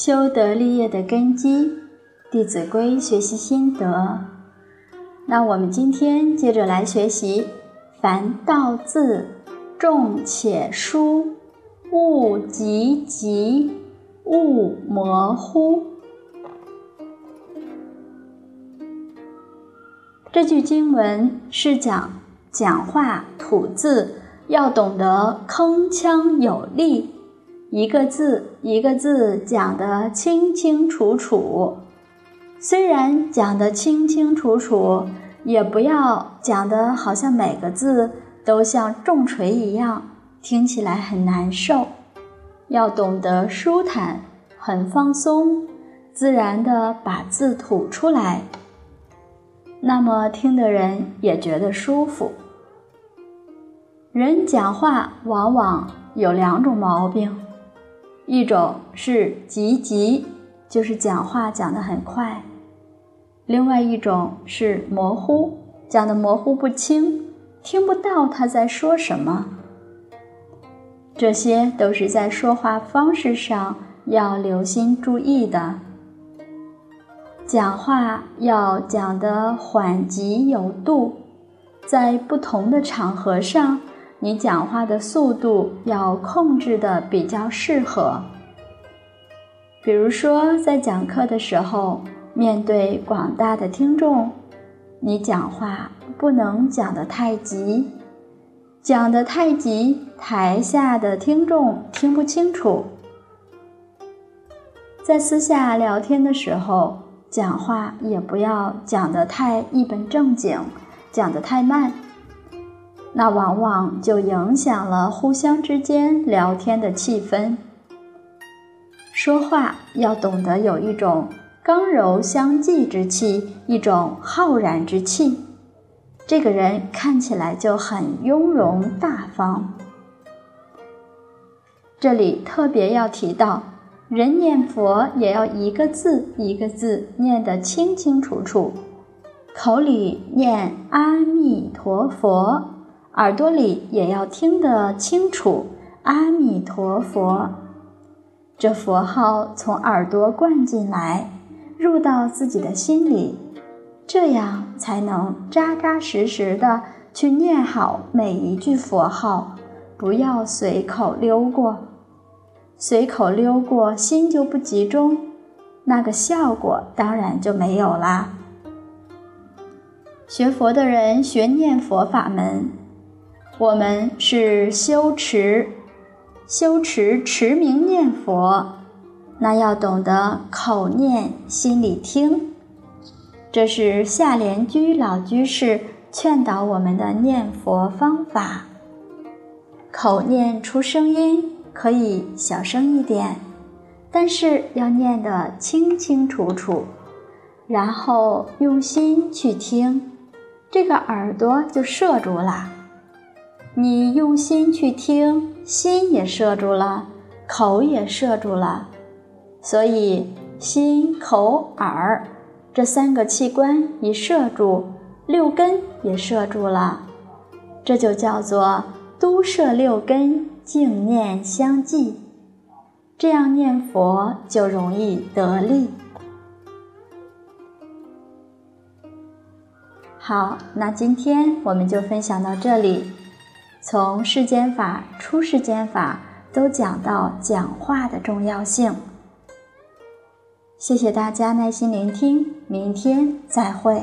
修德立业的根基，《弟子规》学习心得。那我们今天接着来学习：凡道字，重且疏，勿急急，勿模糊。这句经文是讲讲话吐字要懂得铿锵有力。一个字一个字讲得清清楚楚，虽然讲得清清楚楚，也不要讲得好像每个字都像重锤一样，听起来很难受。要懂得舒坦，很放松，自然地把字吐出来，那么听的人也觉得舒服。人讲话往往有两种毛病。一种是急急，就是讲话讲得很快；另外一种是模糊，讲得模糊不清，听不到他在说什么。这些都是在说话方式上要留心注意的。讲话要讲得缓急有度，在不同的场合上。你讲话的速度要控制的比较适合。比如说，在讲课的时候，面对广大的听众，你讲话不能讲得太急，讲得太急，台下的听众听不清楚。在私下聊天的时候，讲话也不要讲得太一本正经，讲得太慢。那往往就影响了互相之间聊天的气氛。说话要懂得有一种刚柔相济之气，一种浩然之气，这个人看起来就很雍容大方。这里特别要提到，人念佛也要一个字一个字念得清清楚楚，口里念阿弥陀佛。耳朵里也要听得清楚，阿弥陀佛，这佛号从耳朵灌进来，入到自己的心里，这样才能扎扎实实的去念好每一句佛号，不要随口溜过，随口溜过心就不集中，那个效果当然就没有啦。学佛的人学念佛法门。我们是修持，修持持名念佛，那要懂得口念心里听，这是下莲居老居士劝导我们的念佛方法。口念出声音可以小声一点，但是要念得清清楚楚，然后用心去听，这个耳朵就摄住了。你用心去听，心也摄住了，口也摄住了，所以心、口、耳这三个器官一摄住，六根也摄住了，这就叫做都摄六根，静念相继，这样念佛就容易得力。好，那今天我们就分享到这里。从世间法、出世间法都讲到讲话的重要性。谢谢大家耐心聆听，明天再会。